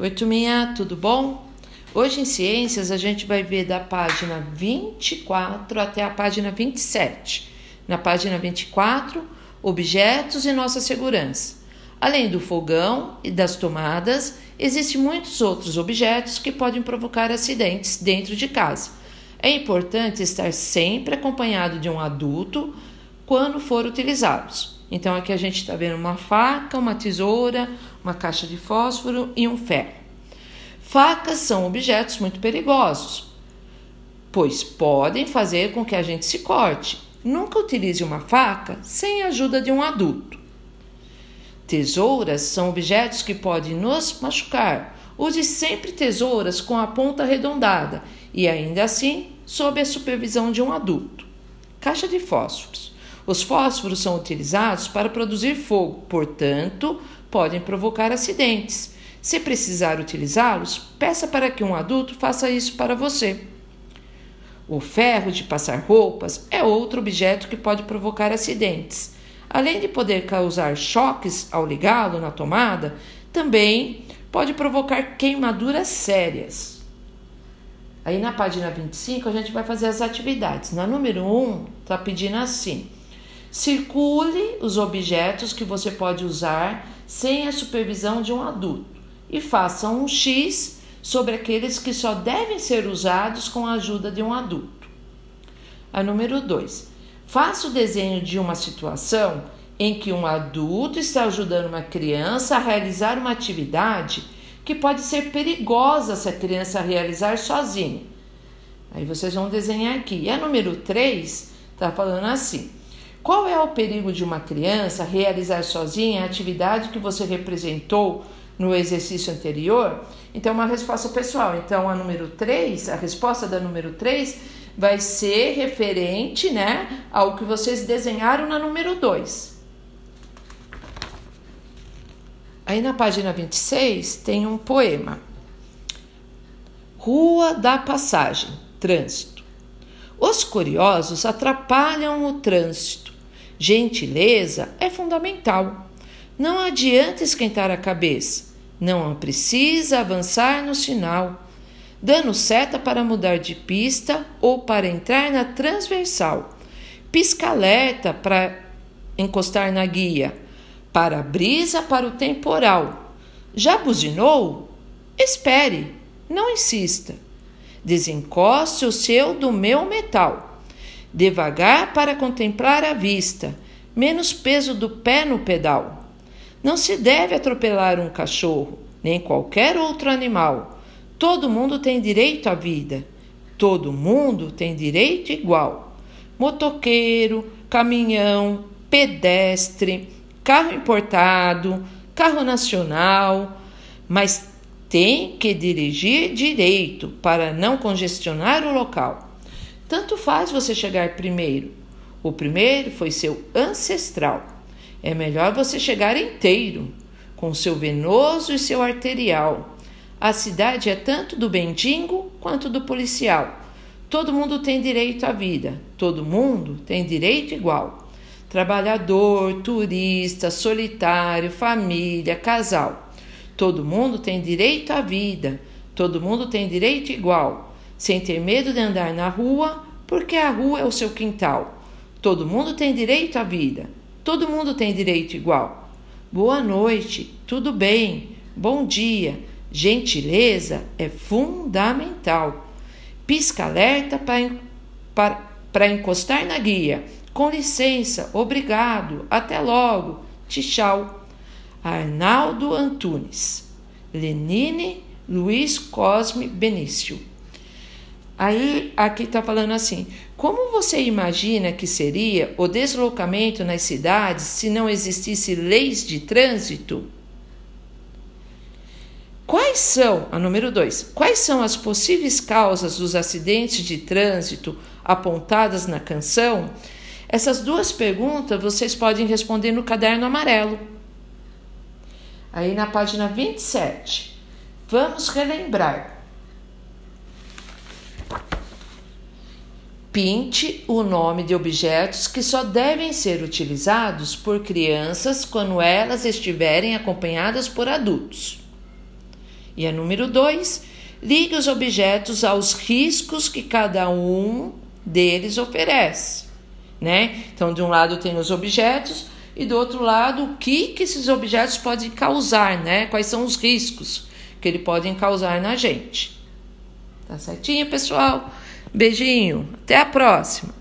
Oi, turminha, tudo bom? Hoje em Ciências a gente vai ver da página 24 até a página 27. Na página 24, objetos e nossa segurança. Além do fogão e das tomadas, existem muitos outros objetos que podem provocar acidentes dentro de casa. É importante estar sempre acompanhado de um adulto quando for utilizados. Então aqui a gente está vendo uma faca, uma tesoura, uma caixa de fósforo e um ferro. Facas são objetos muito perigosos, pois podem fazer com que a gente se corte. Nunca utilize uma faca sem a ajuda de um adulto. Tesouras são objetos que podem nos machucar. Use sempre tesouras com a ponta arredondada e ainda assim sob a supervisão de um adulto. Caixa de fósforos. Os fósforos são utilizados para produzir fogo, portanto, podem provocar acidentes. Se precisar utilizá-los, peça para que um adulto faça isso para você. O ferro de passar roupas é outro objeto que pode provocar acidentes. Além de poder causar choques ao ligá-lo na tomada, também pode provocar queimaduras sérias. Aí na página 25 a gente vai fazer as atividades. Na número 1, está pedindo assim: Circule os objetos que você pode usar sem a supervisão de um adulto e faça um X sobre aqueles que só devem ser usados com a ajuda de um adulto. A número 2. Faça o desenho de uma situação em que um adulto está ajudando uma criança a realizar uma atividade que pode ser perigosa se a criança realizar sozinha. Aí vocês vão desenhar aqui. E a número 3 está falando assim: qual é o perigo de uma criança realizar sozinha a atividade que você representou no exercício anterior? Então, uma resposta pessoal. Então, a número 3, a resposta da número 3 vai ser referente né, ao que vocês desenharam na número 2. Aí na página 26 tem um poema. Rua da Passagem, Trânsito. Os curiosos atrapalham o trânsito Gentileza é fundamental. Não adianta esquentar a cabeça. Não precisa avançar no sinal, dando seta para mudar de pista ou para entrar na transversal. Pisca alerta para encostar na guia. Para brisa para o temporal. Já buzinou? Espere, não insista. Desencoste o seu do meu metal devagar para contemplar a vista, menos peso do pé no pedal. Não se deve atropelar um cachorro, nem qualquer outro animal. Todo mundo tem direito à vida. Todo mundo tem direito igual. Motoqueiro, caminhão, pedestre, carro importado, carro nacional, mas tem que dirigir direito para não congestionar o local. Tanto faz você chegar primeiro. O primeiro foi seu ancestral. É melhor você chegar inteiro, com seu venoso e seu arterial. A cidade é tanto do bendigo quanto do policial. Todo mundo tem direito à vida, todo mundo tem direito igual. Trabalhador, turista, solitário, família, casal. Todo mundo tem direito à vida, todo mundo tem direito igual sem ter medo de andar na rua, porque a rua é o seu quintal. Todo mundo tem direito à vida, todo mundo tem direito igual. Boa noite, tudo bem, bom dia, gentileza é fundamental. Pisca alerta para encostar na guia. Com licença, obrigado, até logo, tchau. Arnaldo Antunes, Lenine Luiz Cosme Benício. Aí aqui está falando assim: como você imagina que seria o deslocamento nas cidades se não existisse leis de trânsito? Quais são, a número 2, quais são as possíveis causas dos acidentes de trânsito apontadas na canção? Essas duas perguntas vocês podem responder no caderno amarelo. Aí na página 27. Vamos relembrar. Pinte o nome de objetos que só devem ser utilizados por crianças quando elas estiverem acompanhadas por adultos. E a número 2, ligue os objetos aos riscos que cada um deles oferece, né? Então, de um lado tem os objetos e do outro lado, o que, que esses objetos podem causar, né? Quais são os riscos que eles podem causar na gente. Tá certinho, pessoal? Beijinho, até a próxima!